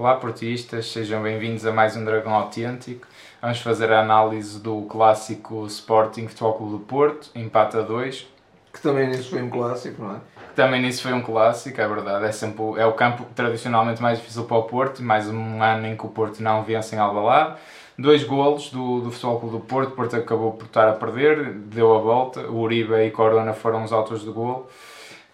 Olá portistas, sejam bem-vindos a mais um Dragão Autêntico. Vamos fazer a análise do clássico Sporting Futebol Clube do Porto, empate a 2. Que também nisso foi um clássico, não é? Que também nisso foi um clássico, é verdade. É, sempre, o- é o campo tradicionalmente mais difícil para o Porto, mais um ano em que o Porto não vence em Alvalade. Dois golos do, do Futebol Clube do Porto, o Porto acabou por estar a perder, deu a volta. O Uribe e Corona foram os autores do golo.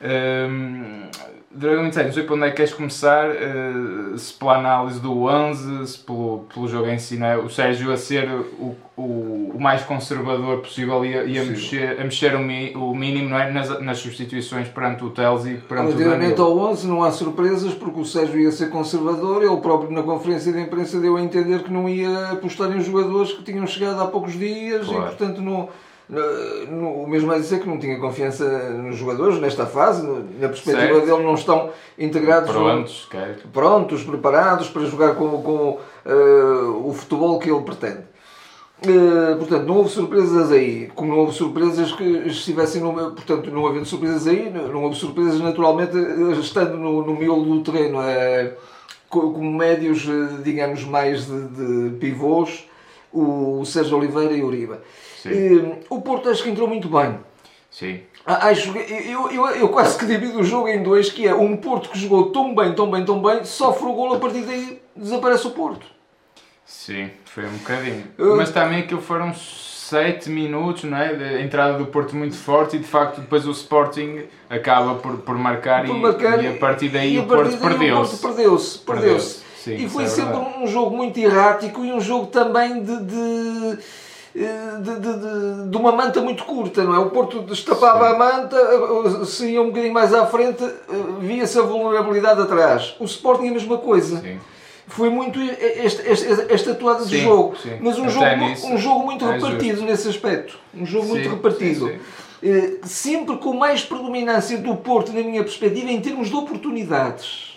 Hum, Dragão Inside, não sei para onde é que queres começar, eh, se pela análise do 11, se pelo, pelo jogo em si, é? o Sérgio a ser o, o, o mais conservador possível e a, e a mexer, a mexer o, mi- o mínimo não é? nas, nas substituições perante o Teles e perante o Relativamente ao 11 não há surpresas porque o Sérgio ia ser conservador, ele próprio na conferência de imprensa deu a entender que não ia apostar em jogadores que tinham chegado há poucos dias Claro. e portanto não- o mesmo é dizer que não tinha confiança nos jogadores nesta fase, no- na perspectiva Certo. dele não estão integrados no- Prontos, quero. prontos, preparados para jogar com, com eh, o futebol que ele pretende. Eh, portanto, não houve surpresas aí, como não houve surpresas que estivessem no. Portanto, não havendo surpresas aí, não houve surpresas naturalmente eh, estando no, no miolo do treino, eh, co- como médios, eh, digamos, mais de, de pivôs, o Sérgio Oliveira e o Uribe. Sim. O Porto acho que entrou muito bem. Sim, Acho, eu, eu, eu quase que divido o jogo em dois, que é um Porto que jogou tão bem, tão bem, tão bem, sofre o golo, a partir daí desaparece o Porto. sim, foi um bocadinho. Mas também aquilo foram 7 minutos, não é? Entrada do Porto muito forte e de facto depois o Sporting acaba por, por marcar, Por e, marcar e a partir daí e a o Porto partir o perdeu-se. Porto perdeu-se. Perdeu-se. Sim, E foi é sempre um jogo muito errático e um jogo também de. de de, de, de- de uma manta muito curta, não é? O Porto destapava Sim. a manta, se ia um bocadinho mais à frente, eh, via-se a vulnerabilidade atrás. O Sporting é a mesma coisa. Sim. Foi muito esta, esta, esta atuada de jogo, sim. mas um jogo, nisso um jogo muito é repartido nesse aspecto. Um jogo muito repartido. Eh, Sempre com mais predominância do Porto, na minha perspectiva, em termos de oportunidades.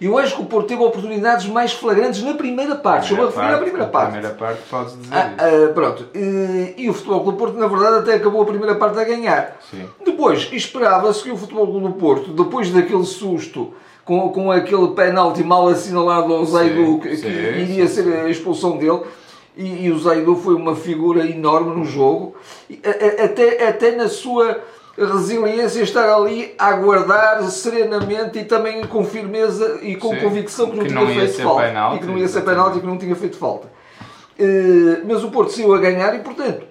Eu acho que o Porto teve oportunidades mais flagrantes na primeira parte. Estou a referir à primeira parte. primeira parte podes dizer Ah, ah, pronto. E o Futebol Clube do Porto, na verdade, até acabou a primeira parte a ganhar. Sim. Depois, esperava-se que o Futebol Clube do Porto, depois daquele susto, com, com aquele penalti mal assinalado ao Zaidu, que, sim, iria sim, ser a expulsão dele, e, e o Zaidu foi uma figura enorme no jogo, e até, até na sua resiliência estar ali a aguardar serenamente e também com firmeza e com Sim, convicção que não que tinha não feito falta. penalti, e que não ia ser penalti e que não tinha feito falta. Eh, mas o Porto saiu a ganhar e, portanto,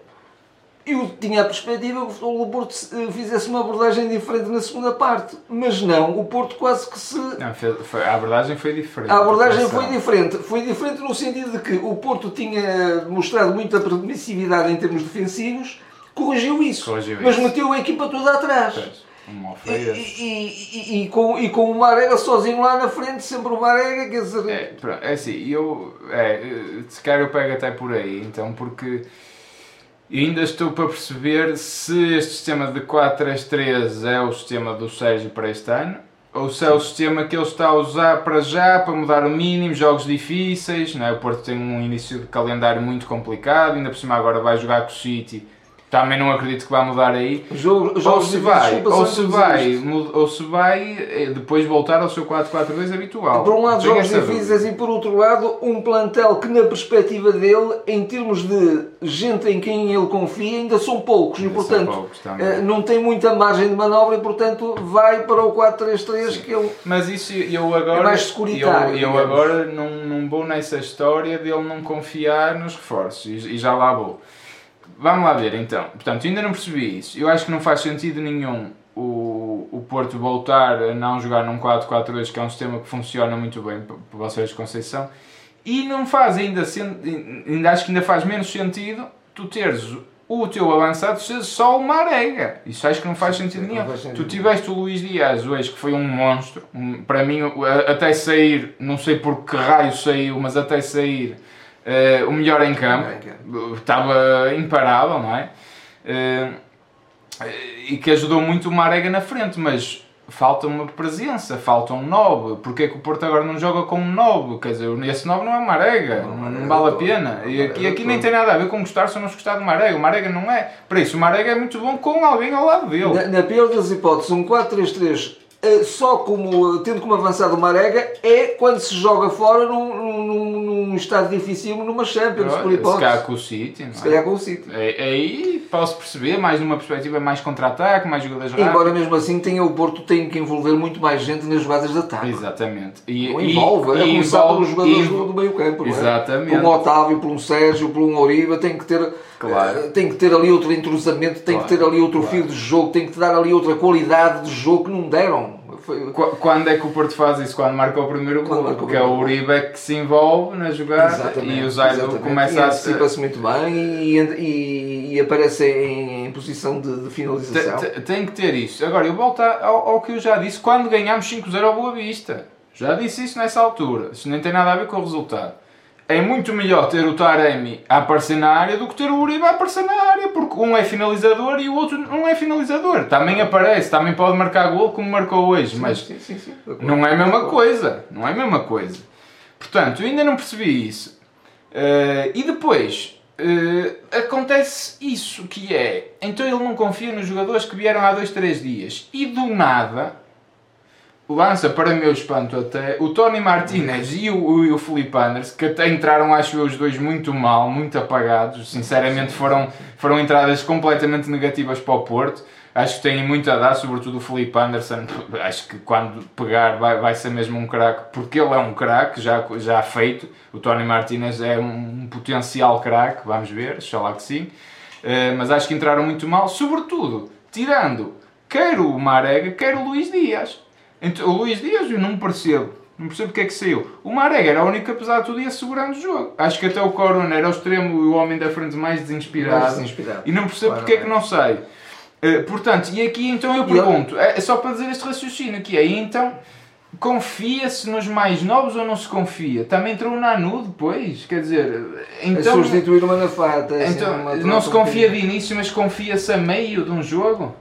eu tinha a perspectiva que o Porto eh, fizesse uma abordagem diferente na segunda parte, mas não, o Porto quase que se. Não, foi- a abordagem foi diferente. A abordagem foi diferente. Foi diferente no sentido de que o Porto tinha mostrado muita permissividade em termos defensivos, corrigiu isso, Corrigiu mas isso. meteu a equipa toda atrás. Pois, um E, e- e- e com, e com o Marega sozinho lá na frente, sempre o Marega, quer dizer. É, pronto, é assim, eu, é, se calhar eu pego até por aí, então, porque ainda estou para perceber se este sistema de 4-3-3 é o sistema do Sérgio para este ano, ou se é o sistema que ele está a usar para já, para mudar o mínimo, jogos difíceis, não é? o Porto tem um início de calendário muito complicado, ainda por cima agora vai jogar com o City, também não acredito que vá mudar aí, Jogo, ou se vai, ou se vai, ou se vai depois voltar ao seu 4-4-2 habitual. Por um lado, Tenho jogos dúvida. difíceis e por outro lado, um plantel que, na perspectiva dele, em termos de gente em quem ele confia, ainda são poucos e, Ainda são portanto, poucos eh, não tem muita margem de manobra e, portanto, vai para o 4-3-3 que ele. Mas isso eu agora. É mais securitário, Eu, eu agora não, não vou nessa história dele não confiar nos reforços e, e já lá vou. Vamos lá ver então. Portanto, ainda não percebi isso. Eu acho que não faz sentido nenhum o, o Porto voltar a não jogar num 4-4-2, que é um sistema que funciona muito bem para vocês de Conceição. E não faz ainda, ainda acho que ainda faz menos sentido tu teres o teu avançado ser só o Marega. Isso acho que não faz sentido nenhum. faz sentido Tu tiveste o Luís Dias hoje, que foi um monstro. Um- para mim, até sair, não sei por que raio saiu, mas até sair, eh, o melhor em campo. Estava imparável, não é? Eh, e que ajudou muito o Marega na frente, mas falta uma presença, falta um 9. Porque é que o Porto agora não joga com um 9? Quer dizer, esse 9 não é Marega, Não, não, Marega não vale a todo. pena. E aqui, Marega aqui nem tem nada a ver com gostar ou não gostar do Marega. O Marega não é. Para isso, o Marega é muito bom com alguém ao lado dele. Na, na pior das hipóteses, um 4-3-3 eh, só como, tendo como avançado uma arega, é quando se joga fora num, num, num estado difícil numa Champions, por Se hipótese. calhar com o City, não Se é? calhar com o City. É- Aí posso perceber, mais numa perspectiva mais contra-ataque, mais jogadas rápidas. Embora mesmo assim tenha o Porto tem que envolver muito mais gente nas jogadas de ataque. Exatamente. E, e- envolve, é e começar envolve- pelos jogadores e- do, do meio campo. é? Exatamente. Por um Otávio, por um Sérgio, por um Oriba, tem que ter, Claro. eh, tem que ter ali outro entrosamento, tem que Claro, ter ali outro claro. fio de jogo, tem que dar ali outra qualidade de jogo que não deram. Foi- Qu- Quando é que o Porto faz isso? Quando marca o primeiro gol. Porque é o primeiro Uribe que se envolve na jogada e o Zaido exatamente. começa e a. antecipa-se muito bem e, e- e aparece em, em posição de, de finalização. Te- te- Tem que ter isso. Agora, eu volto ao, ao que eu já disse quando ganhámos 5-0 ao Boa Vista. Já disse isso nessa altura. Isso nem tem nada a ver com o resultado. É muito melhor ter o Taremi a aparecer na área do que ter o Uribe a aparecer na área, porque um é finalizador e o outro não é finalizador. Também aparece, também pode marcar gol como marcou hoje, mas Sim, sim, sim, acordo. não é a mesma coisa. Não é a mesma coisa. Portanto, eu ainda não percebi isso. Eh, e depois, eh, acontece isso, que é... Então ele não confia nos jogadores que vieram há dois, três dias. E do nada, lança para meu espanto até, o Tony Martinez e o, e o Felipe Anders, que até entraram, acho eu, os dois muito mal, muito apagados. Sinceramente, foram, foram entradas completamente negativas para o Porto. Acho que têm muito a dar, sobretudo o Felipe Anderson. Acho que quando pegar vai, vai ser mesmo um craque, porque ele é um craque já, já feito. O Tony Martinez é um, um potencial craque, vamos ver, lá que sim. Eh, mas acho que entraram muito mal, sobretudo tirando quer o Marega, quer o Luís Dias. Então, o Luís Dias eu não percebo. Não percebo porque é que saiu. O Marega era o único, apesar de tudo, ia segurando o jogo. Acho que até o Corona era o extremo e o homem da frente mais desinspirado. Mais desinspirado. E não percebo Claro, porque é que não sai. Eh, portanto, e aqui então eu pergunto, é é só para dizer este raciocínio que é, então, confia-se nos mais novos ou não se confia? Também entrou o Nanu depois, quer dizer, É então... substituir uma nafata. assim, Então, uma não se confia de início, mas confia-se a meio de um jogo?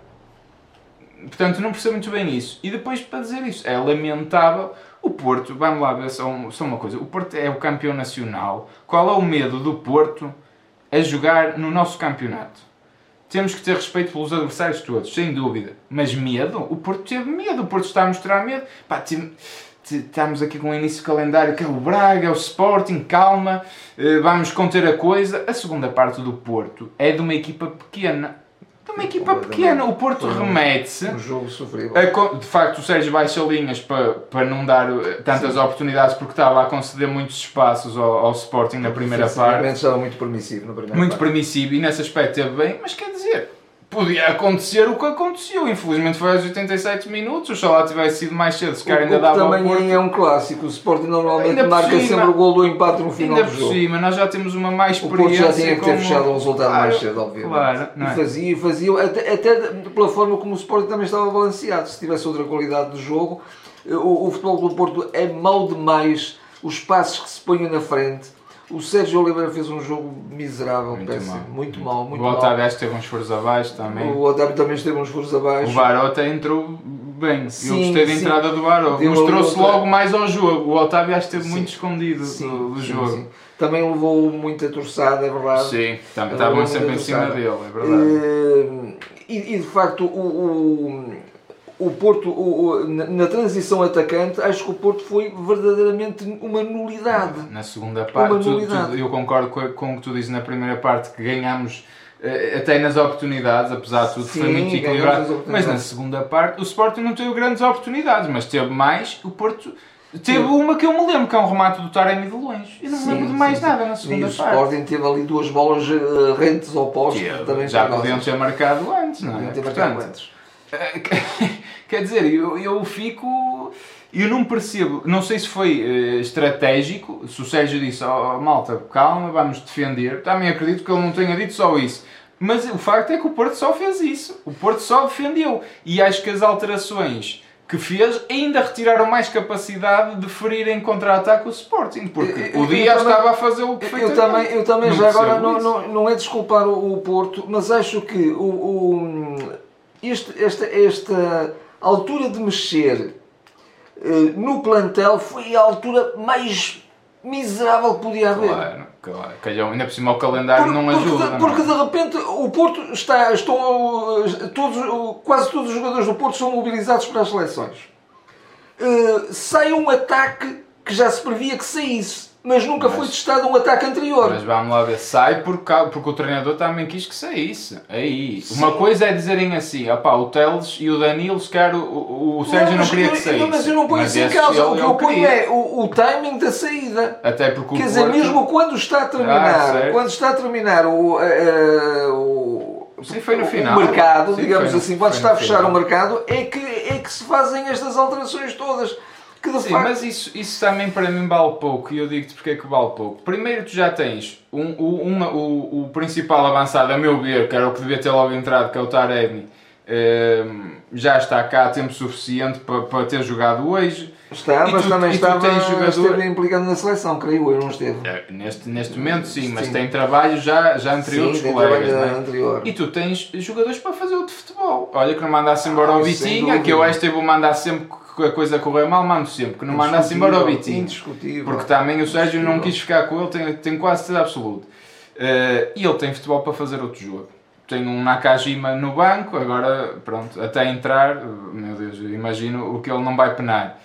Portanto, não percebo muito bem isso. E depois, para dizer isso, é lamentável. O Porto, vamos lá ver só, só uma coisa. O Porto é o campeão nacional. Qual é o medo do Porto a jogar no nosso campeonato? Temos que ter respeito pelos adversários todos, sem dúvida. Mas medo? O Porto teve medo. O Porto está a mostrar medo. Pá, Estamos aqui com o início de calendário que é o Braga, é o Sporting, calma, eh, vamos conter a coisa. A segunda parte do Porto é de uma equipa pequena. Uma equipa pequena. O Porto remete-se. Um jogo sofrível. De facto, o Sérgio baixa linhas para, para não dar eh, tantas oportunidades porque estava a conceder muitos espaços ao, ao Sporting na primeira parte estava muito permissivo na primeira muito parte. permissivo e nesse aspecto teve bem, mas quer dizer, podia acontecer o que aconteceu. Infelizmente foi aos 87 minutos, o Xalá tivesse sido mais cedo, se calhar ainda dava também Porto. é um clássico. O Sporting normalmente Ainda por marca cima- sempre o gol do empate no final Ainda do por jogo. cima, nós já temos uma mais O Porto experiência. já tinha que ter como- fechado o resultado Claro, mais cedo, obviamente. Claro, não e é? fazia, fazia até, até pela forma como o Sporting também estava balanceado. Se tivesse outra qualidade de jogo, o, o futebol do Porto é mau demais. Os passos que se põem na frente. O Sérgio Oliveira fez um jogo miserável, Muito péssimo. mal. Muito mal, muito o. Otávio acho que teve uns furos abaixo também. O Otávio também esteve uns furos O abaixo. Baró até entrou bem. Sim, eu gostei da entrada do. Deu Mostrou-se logo mais ao jogo. O Otávio acho que esteve Sim. muito escondido Sim, do, jogo. sim. Também levou muita torçada, é verdade. Sim, também estavam sempre em cima dele, é verdade. Eh, E, e, de facto, o, o, o Porto, o- o- na, transição atacante, acho que o Porto foi verdadeiramente uma nulidade. Na segunda parte, tu- tu- eu concordo com, com o que tu dizes na primeira parte, que ganhámos eh, até nas oportunidades, apesar de tudo, foi Sim, muito ganhámos equilibrado. Mas na segunda parte, o Sporting não teve grandes oportunidades, mas teve mais. O Porto teve uma que eu me lembro, que é um remate do Taremi de longe. Eu não me Sim, lembro de mais sim, sim. nada na E segunda o parte. Sporting teve ali duas bolas eh, rentes ao poste, Que também já podiam ter marcado antes, não é? Podiam ter Portanto, marcado antes. Quer dizer, eu, eu fico. Eu não percebo, não sei se foi eh, estratégico, se o Sérgio disse, oh, malta, calma, vamos defender. Também acredito que ele não tenha dito só isso. Mas o facto é que o Porto só fez isso. O Porto só defendeu. E acho que as alterações que fez ainda retiraram mais capacidade de ferir em contra-ataque o Sporting. Porque Eu- o Dias também- estava a fazer o que Eu também, eu também Não já agora não, não, não é desculpar o, o Porto, mas acho que o, o- este- esta, esta altura de mexer eh, no plantel foi a altura mais miserável que podia haver. Claro, claro. Calhou, ainda por cima o calendário Por- não porque, ajuda. não é? porque de repente o Porto está, estão, eh, todos, quase todos os jogadores do Porto são mobilizados para as seleções. uh, sai um ataque que já se previa que saísse mas nunca mas, foi testado um ataque anterior. Mas vamos lá ver, sai porque, porque o treinador também quis que saísse. Aí. Sim. Uma coisa é dizerem assim, opá, o Teles e o Danilo, se calhar o, o, o Sérgio não, não queria que saísse. Não, mas eu não ponho isso em causa. O que eu ponho é o, o, timing da saída. Até porque Quer dizer, mesmo quando está a terminar, ah, quando está a terminar o, uh, o Sim, foi no final. O mercado, Sim, digamos assim, quando está a fechar final. o mercado, é que, é que se fazem estas alterações todas. Que Sim, facto... mas isso, isso também para mim vale pouco e eu digo-te porque é que vale pouco. Primeiro, tu já tens um, um, o, o principal avançado, a meu ver, que era o que devia ter logo entrado, que é o Taremi, ehm, já está cá tempo suficiente para, para ter jogado hoje. Está, mas tu, também estava, jogador... esteve implicado na seleção, creio eu, não esteve. É, neste, neste momento sim, sim, mas tem trabalho já, já anterior sim, dos colegas. É? Anterior. E tu tens jogadores para fazer outro futebol. Olha que não mandasse embora ah, o Vitinha, que eu esta eu vou mandar sempre que a coisa correu mal, mando sempre, que não mandasse embora o Vitinho. Porque também o Sérgio não quis ficar com ele, tem, tem quase certeza absoluta. Uh, e ele tem futebol para fazer outro jogo. Tem um Nakajima no banco, agora, pronto, até entrar, meu Deus, imagino o que ele não vai penar.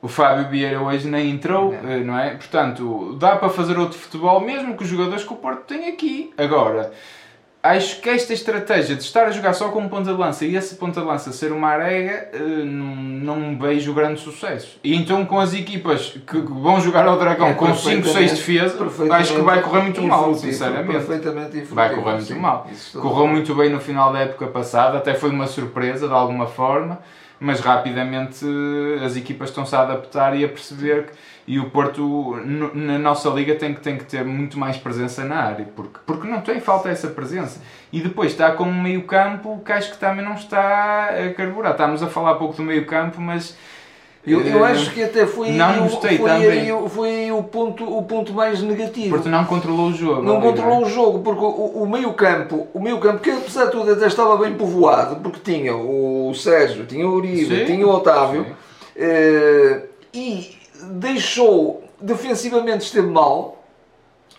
O Fábio Vieira hoje nem entrou, não. Eh, não é? Portanto, dá para fazer outro futebol, mesmo que os jogadores que o Porto tem aqui. Agora, acho que esta estratégia de estar a jogar só com um ponta de lança e esse ponta de lança ser uma arega, eh, não, não vejo grande sucesso. E então com as equipas que vão jogar ao Dragão é, com 5, 6 defesas, acho que vai correr muito mal, sinceramente. Perfeitamente vai correr muito sim, mal. Correu muito bem no final da época passada, até foi uma surpresa de alguma forma, mas rapidamente as equipas estão-se a adaptar e a perceber que e o Porto na nossa liga tem que, tem que ter muito mais presença na área, porque, porque não tem falta essa presença. E depois está com um meio campo que acho que também não está a carburar. Estávamos a falar pouco do meio campo, mas... Eu, eu eh, acho que até foi, não gostei foi, também. Aí, foi o ponto, o ponto mais negativo. Porque não controlou o jogo. Não ali, controlou não é? o jogo, porque o, o meio campo, o meio campo, que apesar de tudo até estava bem povoado, porque tinha o Sérgio, tinha o Uribe, sim, tinha o Otávio, uh, e deixou defensivamente esteve mal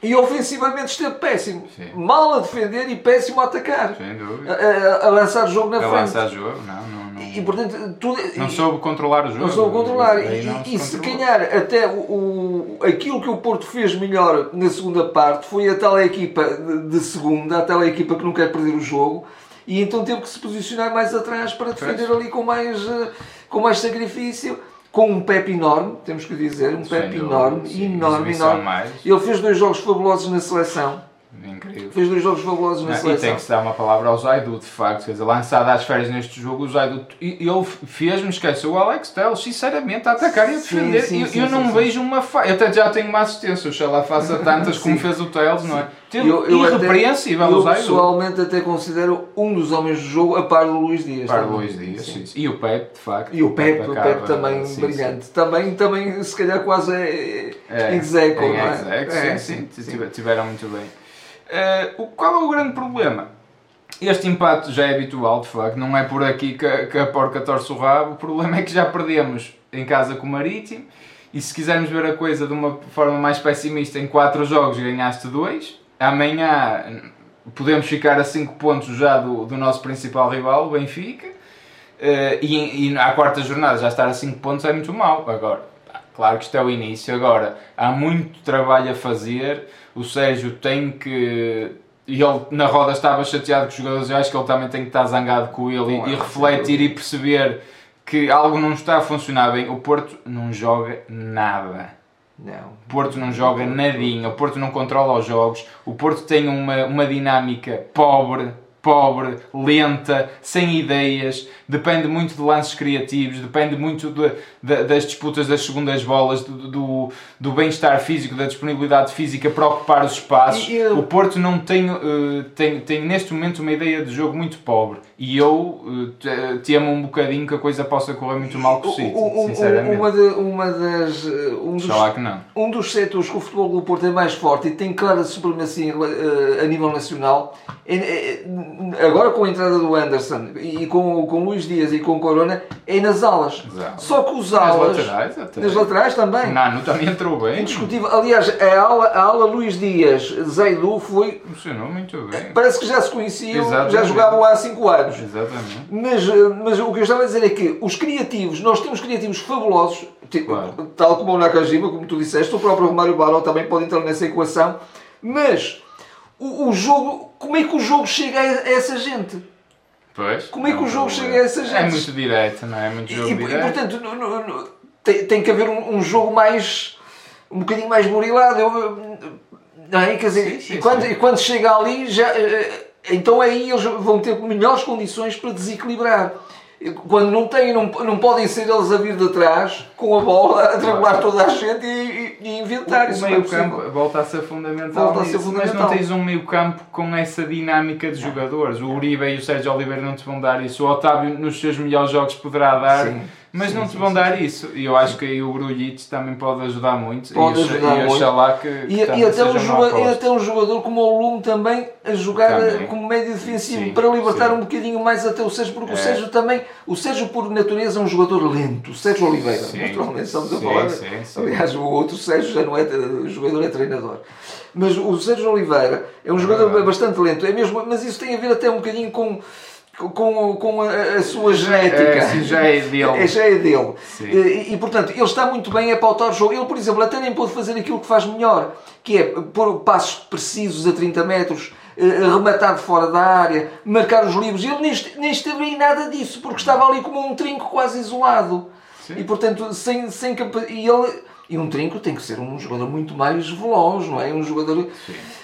e ofensivamente esteve péssimo. Sim. Mal a defender e péssimo a atacar. Sem dúvida. A, a, a lançar o jogo na a frente. lançar jogo, não, não, não. E, portanto, tudo, não soube controlar o jogo. Não soube controlar. E, e, e se calhar até o, o, aquilo que o Porto fez melhor na segunda parte foi a tal equipa de, segunda, a tal equipa que não quer perder o jogo. E então teve que se posicionar mais atrás para defender ali com mais, eh, com mais sacrifício com um Pepe enorme, temos que dizer, um Pepe enorme, enorme, enorme. Ele fez dois jogos fabulosos na seleção. Incrível. Fez dois jogos fabulosos na seleção. E tem que se dar uma palavra ao Zaidu, de facto. Quer dizer, lançado às férias neste jogo, o Zaidu. Ele fez-me esquecer o Alex Telles, sinceramente, a atacar e a defender. Sim, sim, eu, sim, eu não vejo uma falha. Eu até já tenho uma assistência, oxalá faça tantas como fez o Telles, não é? Eu, eu irrepreensível até, eu pessoalmente até considero um dos homens do jogo a par do Luís Dias. Par do Luís Dias, sim. E o Pepe, de facto. E o Pepe, o Pepe, o Pepe também brilhante. Também, também, se calhar, quase é, é execo, não é? Execo, é, sim, sim. Tiveram muito bem. Uh, qual é o grande problema? Este empate já é habitual, de facto, não é por aqui que que a porca torce o rabo. O problema é que já perdemos em casa com o Marítimo. E se quisermos ver a coisa de uma forma mais pessimista, em 4 jogos ganhaste 2 Amanhã podemos ficar a 5 pontos já do, do nosso principal rival, o Benfica. Uh, e, e à quarta jornada já estar a 5 pontos é muito mau. Agora, claro que isto é o início. Agora, há muito trabalho a fazer. O Sérgio tem que. E ele na roda estava chateado com os jogadores. Eu acho que ele também tem que estar zangado com ele e, e refletir e perceber que algo não está a funcionar bem. O Porto não joga nada não. O Porto não joga nadinha, o Porto não controla os jogos, o Porto tem uma, uma dinâmica pobre, pobre, lenta, sem ideias, depende muito de lances criativos, depende muito de, de, das disputas das segundas bolas, do, do, do bem-estar físico, da disponibilidade física para ocupar os espaços. Eu... O Porto não tem, uh, tem, tem neste momento uma ideia de jogo muito pobre e eu uh, temo um bocadinho que a coisa possa correr muito mal com o City, sinceramente. Uma, de, uma das, eh, um, dos, que não. um dos setores que o futebol do Porto é mais forte e tem clara supremacia a nível nacional é, é, agora com a entrada do Anderson e com, com Luís Dias e com Corona, é nas alas. Exato. Só que os Nas alas. laterais até. Nas laterais também. Nano também entrou bem. Indiscutível. Aliás, a ala, a ala Luís Dias, Zaidu, foi. Funcionou muito bem. Parece que já se conheciam, já Exatamente. jogavam há 5 anos. Exatamente. Mas, mas o que eu estava a dizer é que os criativos, nós temos criativos fabulosos, tipo, Claro. tal como o Nakajima, como tu disseste, o próprio Romário Baró também pode entrar nessa equação, mas o, o jogo, como é que o jogo chega a, essa gente? Pois. Como é que Não, o jogo chega a essas É gentes? muito direto, não é? É muito E, jogo e- e, direto. portanto, no- no- no- tem, tem que haver um, um jogo mais. um bocadinho mais burilado. Eu, não é? Quer dizer, Sim, sim, e, quando, sim. e quando chega ali, já, eh, então aí eles vão ter melhores condições para desequilibrar. Quando não têm, não, não podem ser eles a vir de trás com a bola, a driblar toda a gente e, e- e inventar. O Isso é meio possível. campo volta a ser fundamental, Volta a ser nisso, mas fundamental. não tens um meio campo com essa dinâmica de jogadores. O Uribe e o Sérgio Oliveira não te vão dar isso. O Otávio nos seus melhores jogos poderá dar, Sim, mas sim, não te sim, vão sim, dar isso. E eu acho que aí o Grulhits também pode ajudar muito. Pode e, ajudar e muito. que, que E, também e, até um jogador, e até um jogador como o Lume também a jogar Também. eh, como médio defensivo Sim, para libertar sim. um bocadinho mais até o Sérgio, porque o É. Sérgio também, o Sérgio por natureza é um jogador lento, o Sérgio Oliveira, Sim, naturalmente estamos a sim, falar. sim, sim. Aliás, o outro Sérgio já não é jogador, é treinador. Mas o Sérgio Oliveira é um jogador verdade. bastante lento, é mesmo, mas isso tem a ver até um bocadinho com, com, com a, a sua genética. É, sim, já é dele. É, já é dele. E, e, portanto, ele está muito bem a pautar o jogo. Ele, por exemplo, até nem pôde fazer aquilo que faz melhor, que é pôr passos precisos a 30 metros, eh, rematar de fora da área, marcar os livros. Ele nem, nem esteve em nada disso, porque estava ali como um trinco quase isolado. Sim. E, portanto, sem, sem e ele E um trinco tem que ser um jogador muito mais veloz, não é? Um jogador.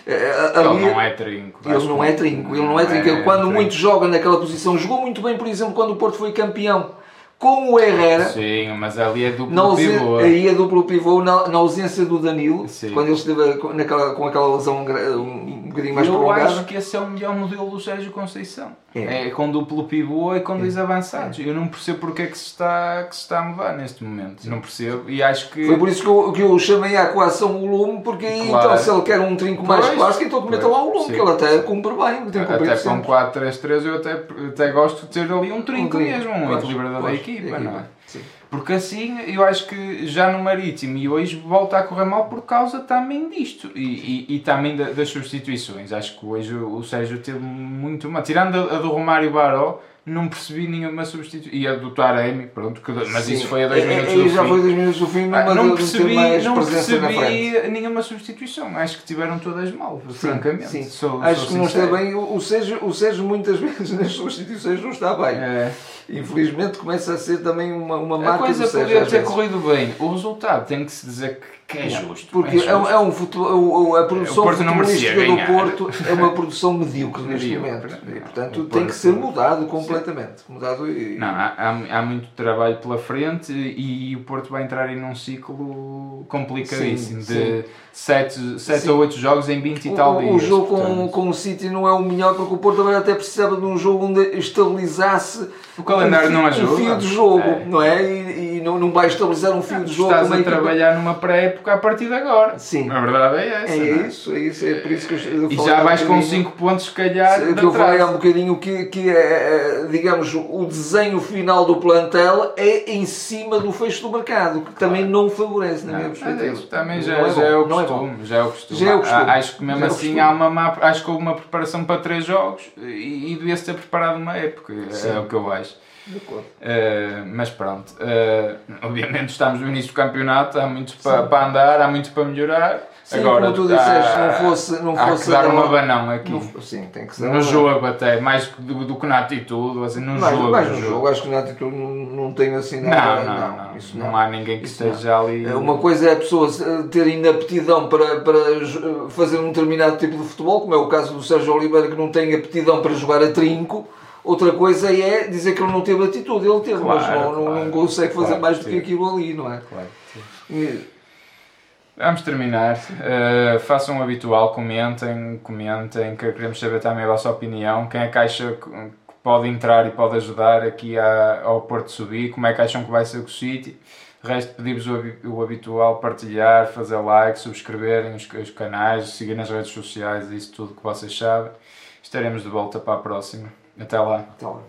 eh, ali- Ele não é trinco. ele não é trinco, ele não é trinco. Ele, quando trinco. muito joga naquela posição, jogou muito bem, por exemplo, quando o Porto foi campeão com o Herrera. Sim, mas ali é duplo ausen- pivô. aí é duplo pivô na, na ausência do Danilo, Sim. quando ele esteve com- naquela, com aquela lesão um, um bocadinho mais Eu prolongada. acho que esse é o melhor modelo do Sérgio Conceição. É. É, com duplo pivô e com dois avançados. Eu não percebo porque é que se está, que se está a mudar neste momento. Não percebo. E acho que. Foi por isso que eu, que eu chamei à coação o Lume, porque aí Claro. então se ele quer um trinco mais Pois, clássico, então meta lá o Lume, sim. que ele até cumpre bem, Até um sempre. 4-3-3 eu até, até gosto de ter ali um trinco trinco, mesmo, um equilibrador da pois, equipa, não é? Sim. Porque assim eu acho que já no Marítimo e hoje volta a correr mal por causa também disto e, e, e também da- das substituições. Acho que hoje o o Sérgio teve muito mal. Tirando a, a do Romário Baró, não percebi nenhuma substituição. E a do Taremi, pronto, que- mas Sim. isso foi a dois É- é- minutos aí do já fim. foi dois minutos do fim, Ah, não percebi, não percebi nenhuma substituição. Acho que tiveram todas mal, francamente. Sim. Sou- Acho sou que não está bem. O Sérgio, o Sérgio muitas vezes nas substituições não está bem. É. Infelizmente começa a ser também uma, uma A marca coisa Sérgio. podia às ter vezes. corrido bem. O resultado tem que se dizer que, que é justo. Porque é é, um- justo. é um futebol, a produção O Porto não merecia futebolística do ganhar. Porto é uma produção medíocre neste momento. não. E, portanto, tem que ser mudado completamente. Mudado e... Não, há, há, há muito trabalho pela frente e, o Porto vai entrar em um ciclo complicadíssimo Sim, de 7, sete Sim. ou 8 jogos em 20 e tal O, dias. o jogo com, portanto. com o City não é o melhor porque o Porto também até precisava de um jogo onde estabilizasse O calendário um, não ajuda. um fio de jogo, É. não é? E, e não, não vai estabilizar um fio de jogo Estás com a equipa- trabalhar numa pré-época a partir de agora. Sim. A verdade é essa. É é? isso, é isso, é por isso que eu, eu E já vais com bocadinho- 5 pontos, se calhar. De que eu falei há um bocadinho que, que é, é, digamos, o desenho final do plantel é em cima do fecho do mercado, que também não favorece, na minha perspectiva. isso também já, é já é o é costume, já é o costume. Já é o costume. Acho que mesmo é assim há uma má, acho que houve uma preparação para três jogos e, e devia-se ter preparado uma época, é o que eu acho. Uh, mas pronto, uh, obviamente estamos no início do campeonato, há muito para, para andar, há muito para melhorar. Sim, Agora, como tu disseste, não fosse, não há fosse que dar uma banão aqui. não- sim, tem que ser no jogo até, mais do, do que na atitude, assim, no mais, jogo. mais no no jogo. jogo, acho que na atitude não, não tem assim Não, nada. não, não, isso não, há ninguém que Isso esteja ali. É, Uma coisa é a pessoa eh, ter inaptidão para, para fazer um determinado tipo de futebol, como é o caso do Sérgio Oliveira, que não tem aptidão para jogar a trinco. Outra coisa é dizer que ele não teve atitude, ele teve, mas Claro, não, não- não claro. consegue fazer Claro mais do que aquilo ali, não é? Claro. E- Vamos terminar. Uh, façam o habitual, comentem, comentem, que queremos saber também a vossa opinião. Quem é que acha que pode entrar e pode ajudar aqui ao Porto subir? Como é que acham que vai ser o City? Resto, pedimos o habitual, partilhar, fazer like, subscreverem os, os canais, seguir nas redes sociais, isso tudo que vocês sabem. Estaremos de volta para a próxima. Até lá. Até lá.